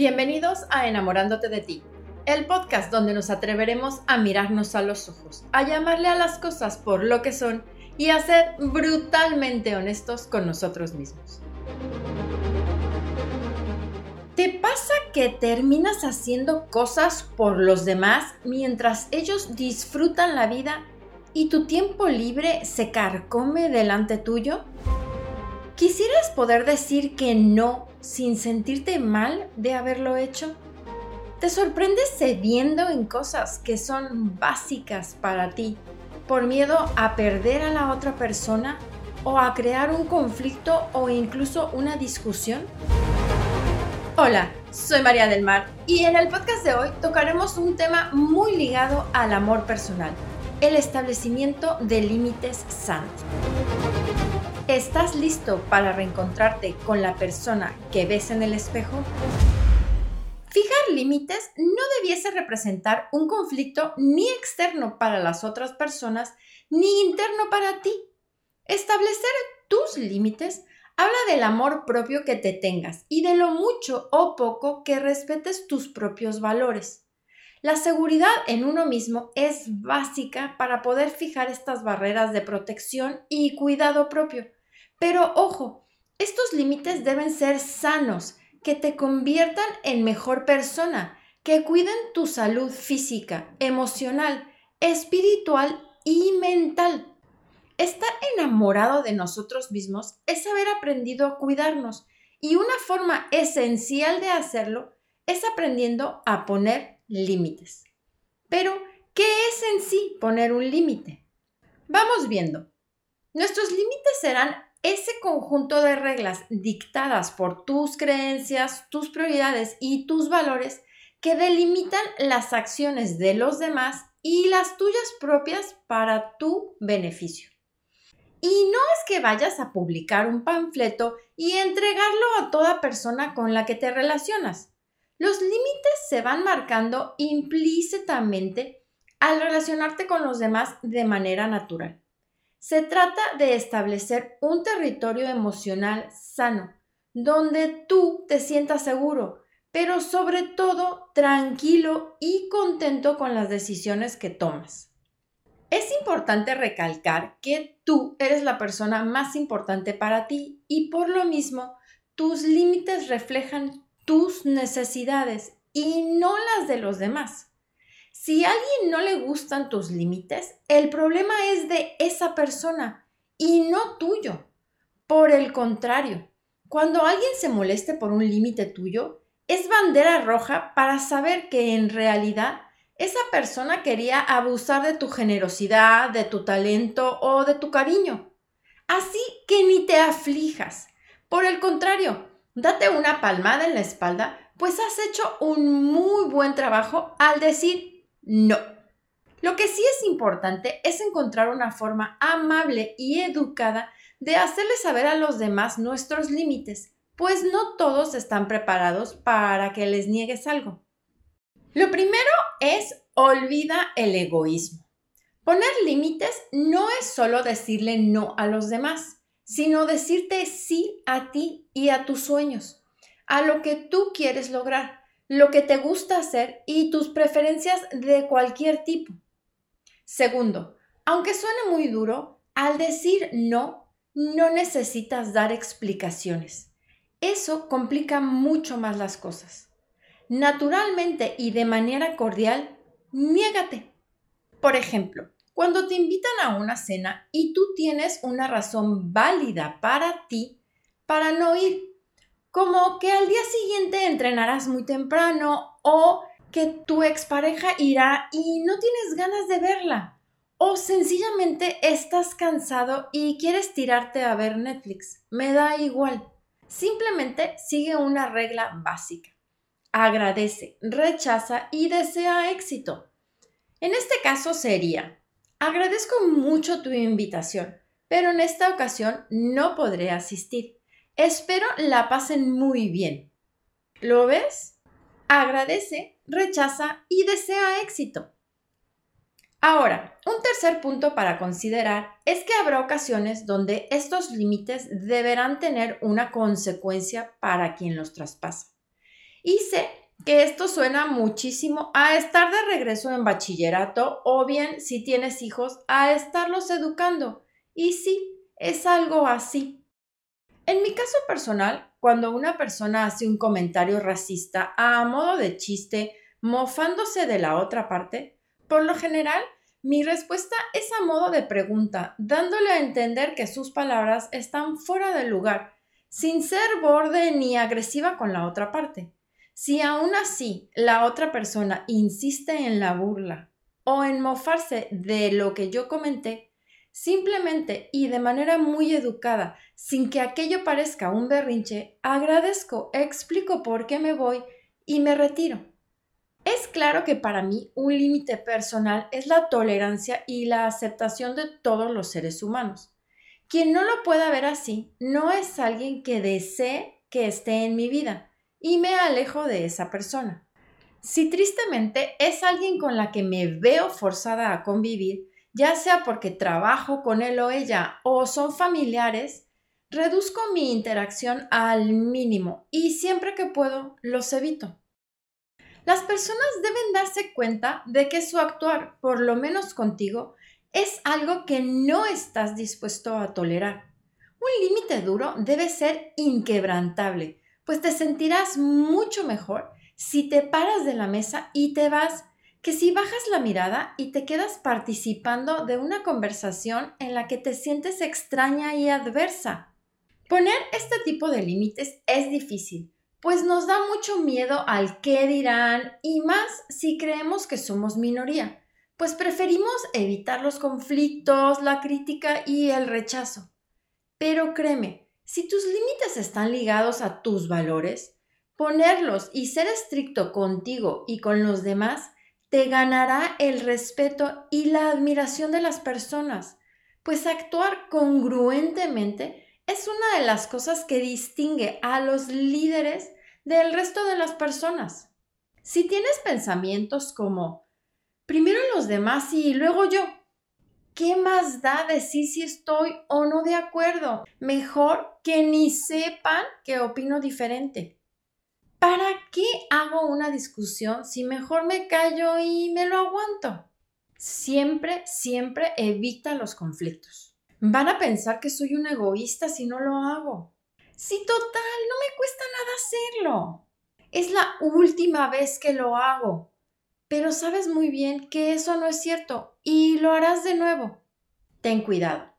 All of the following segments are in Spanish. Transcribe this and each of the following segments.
Bienvenidos a Enamorándote de ti, el podcast donde nos atreveremos a mirarnos a los ojos, a llamarle a las cosas por lo que son y a ser brutalmente honestos con nosotros mismos. ¿Te pasa que terminas haciendo cosas por los demás mientras ellos disfrutan la vida y tu tiempo libre se carcome delante tuyo? ¿Quisieras poder decir que no sin sentirte mal de haberlo hecho? ¿Te sorprendes cediendo en cosas que son básicas para ti por miedo a perder a la otra persona o a crear un conflicto o incluso una discusión? Hola, soy María del Mar y en el podcast de hoy tocaremos un tema muy ligado al amor personal, el establecimiento de límites sanos. ¿Estás listo para reencontrarte con la persona que ves en el espejo? Fijar límites no debiese representar un conflicto ni externo para las otras personas ni interno para ti. Establecer tus límites habla del amor propio que te tengas y de lo mucho o poco que respetes tus propios valores. La seguridad en uno mismo es básica para poder fijar estas barreras de protección y cuidado propio pero ojo, estos límites deben ser sanos, que te conviertan en mejor persona, que cuiden tu salud física, emocional, espiritual y mental. Estar enamorado de nosotros mismos es haber aprendido a cuidarnos y una forma esencial de hacerlo es aprendiendo a poner límites. Pero, ¿qué es en sí poner un límite? Vamos viendo. Nuestros límites serán ese conjunto de reglas dictadas por tus creencias, tus prioridades y tus valores que delimitan las acciones de los demás y las tuyas propias para tu beneficio. Y no es que vayas a publicar un panfleto y entregarlo a toda persona con la que te relacionas. Los límites se van marcando implícitamente al relacionarte con los demás de manera natural. Se trata de establecer un territorio emocional sano, donde tú te sientas seguro, pero sobre todo tranquilo y contento con las decisiones que tomas. Es importante recalcar que tú eres la persona más importante para ti y por lo mismo tus límites reflejan tus necesidades y no las de los demás. Si a alguien no le gustan tus límites, el problema es de esa persona y no tuyo. Por el contrario, cuando alguien se moleste por un límite tuyo, es bandera roja para saber que en realidad esa persona quería abusar de tu generosidad, de tu talento o de tu cariño. Así que ni te aflijas. Por el contrario, date una palmada en la espalda, pues has hecho un muy buen trabajo al decir no. Lo que sí es importante es encontrar una forma amable y educada de hacerles saber a los demás nuestros límites, pues no todos están preparados para que les niegues algo. Lo primero es olvida el egoísmo. Poner límites no es solo decirle no a los demás, sino decirte sí a ti y a tus sueños, a lo que tú quieres lograr lo que te gusta hacer y tus preferencias de cualquier tipo. Segundo, aunque suene muy duro, al decir no, no necesitas dar explicaciones. Eso complica mucho más las cosas. Naturalmente y de manera cordial, niégate. Por ejemplo, cuando te invitan a una cena y tú tienes una razón válida para ti para no ir, como que al día siguiente entrenarás muy temprano o que tu expareja irá y no tienes ganas de verla. O sencillamente estás cansado y quieres tirarte a ver Netflix. Me da igual. Simplemente sigue una regla básica. Agradece, rechaza y desea éxito. En este caso sería, agradezco mucho tu invitación, pero en esta ocasión no podré asistir. Espero la pasen muy bien. ¿Lo ves? Agradece, rechaza y desea éxito. Ahora, un tercer punto para considerar es que habrá ocasiones donde estos límites deberán tener una consecuencia para quien los traspasa. Y sé que esto suena muchísimo a estar de regreso en bachillerato o bien, si tienes hijos, a estarlos educando. Y sí, es algo así. En mi caso personal, cuando una persona hace un comentario racista a modo de chiste, mofándose de la otra parte, por lo general, mi respuesta es a modo de pregunta, dándole a entender que sus palabras están fuera del lugar, sin ser borde ni agresiva con la otra parte. Si aún así la otra persona insiste en la burla o en mofarse de lo que yo comenté, simplemente y de manera muy educada, sin que aquello parezca un berrinche, agradezco, explico por qué me voy y me retiro. Es claro que para mí un límite personal es la tolerancia y la aceptación de todos los seres humanos. Quien no lo pueda ver así no es alguien que desee que esté en mi vida y me alejo de esa persona. Si tristemente es alguien con la que me veo forzada a convivir, ya sea porque trabajo con él o ella o son familiares, reduzco mi interacción al mínimo y siempre que puedo los evito. Las personas deben darse cuenta de que su actuar, por lo menos contigo, es algo que no estás dispuesto a tolerar. Un límite duro debe ser inquebrantable, pues te sentirás mucho mejor si te paras de la mesa y te vas, que si bajas la mirada y te quedas participando de una conversación en la que te sientes extraña y adversa. Poner este tipo de límites es difícil, pues nos da mucho miedo al qué dirán y más si creemos que somos minoría, pues preferimos evitar los conflictos, la crítica y el rechazo. Pero créeme, si tus límites están ligados a tus valores, ponerlos y ser estricto contigo y con los demás te ganará el respeto y la admiración de las personas, pues actuar congruentemente es una de las cosas que distingue a los líderes del resto de las personas. Si tienes pensamientos como primero los demás y luego yo, ¿qué más da decir si estoy o no de acuerdo? Mejor que ni sepan que opino diferente. ¿Para qué hago una discusión si mejor me callo y me lo aguanto? Siempre, siempre evita los conflictos. Van a pensar que soy un egoísta si no lo hago. Si total, no me cuesta nada hacerlo. Es la última vez que lo hago pero sabes muy bien que eso no es cierto y lo harás de nuevo. Ten cuidado.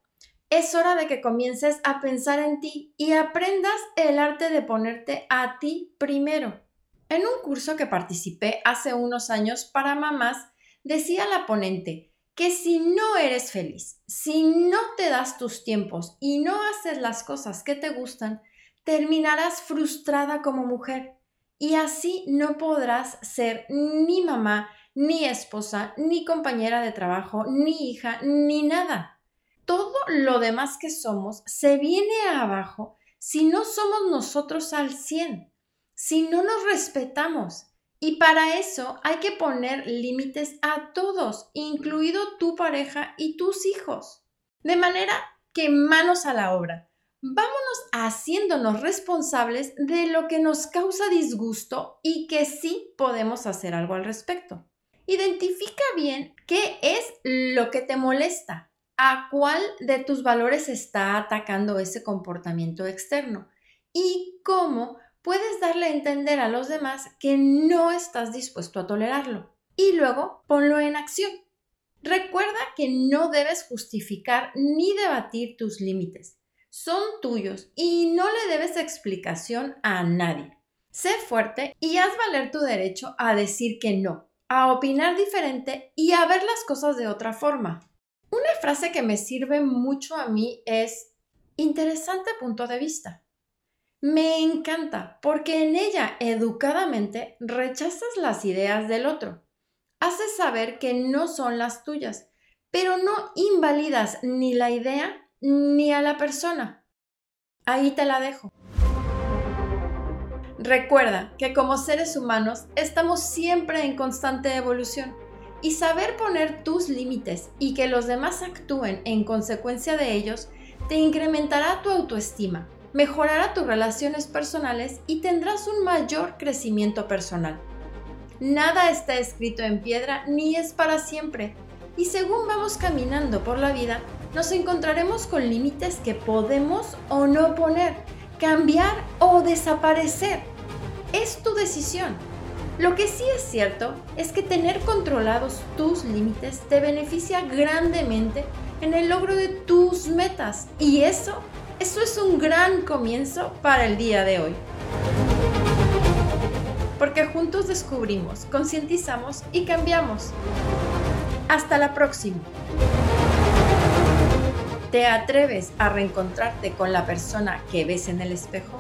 Es hora de que comiences a pensar en ti y aprendas el arte de ponerte a ti primero. En un curso que participé hace unos años para mamás, decía la ponente que si no eres feliz, si no te das tus tiempos y no haces las cosas que te gustan, terminarás frustrada como mujer y así no podrás ser ni mamá, ni esposa, ni compañera de trabajo, ni hija, ni nada. Lo demás que somos se viene abajo si no somos nosotros al 100, si no nos respetamos. Y para eso hay que poner límites a todos, incluido tu pareja y tus hijos. De manera que manos a la obra vámonos haciéndonos responsables de lo que nos causa disgusto y que sí podemos hacer algo al respecto. Identifica bien qué es lo que te molesta, a cuál de tus valores está atacando ese comportamiento externo y cómo puedes darle a entender a los demás que no estás dispuesto a tolerarlo. Y luego ponlo en acción. Recuerda que no debes justificar ni debatir tus límites son tuyos y no le debes explicación a nadie. Sé fuerte y haz valer tu derecho a decir que no, a opinar diferente y a ver las cosas de otra forma. Una frase que me sirve mucho a mí es interesante punto de vista. Me encanta porque en ella educadamente rechazas las ideas del otro. Haces saber que no son las tuyas, pero no invalidas ni la idea ni a la persona. Ahí te la dejo. Recuerda que como seres humanos estamos siempre en constante evolución y saber poner tus límites y que los demás actúen en consecuencia de ellos te incrementará tu autoestima, mejorará tus relaciones personales y tendrás un mayor crecimiento personal. Nada está escrito en piedra ni es para siempre, y según vamos caminando por la vida, nos encontraremos con límites que podemos o no poner, cambiar o desaparecer. Es tu decisión. Lo que sí es cierto es que tener controlados tus límites te beneficia grandemente en el logro de tus metas y eso, eso es un gran comienzo para el día de hoy. Porque juntos descubrimos, concientizamos y cambiamos. Hasta la próxima. ¿Te atreves a reencontrarte con la persona que ves en el espejo?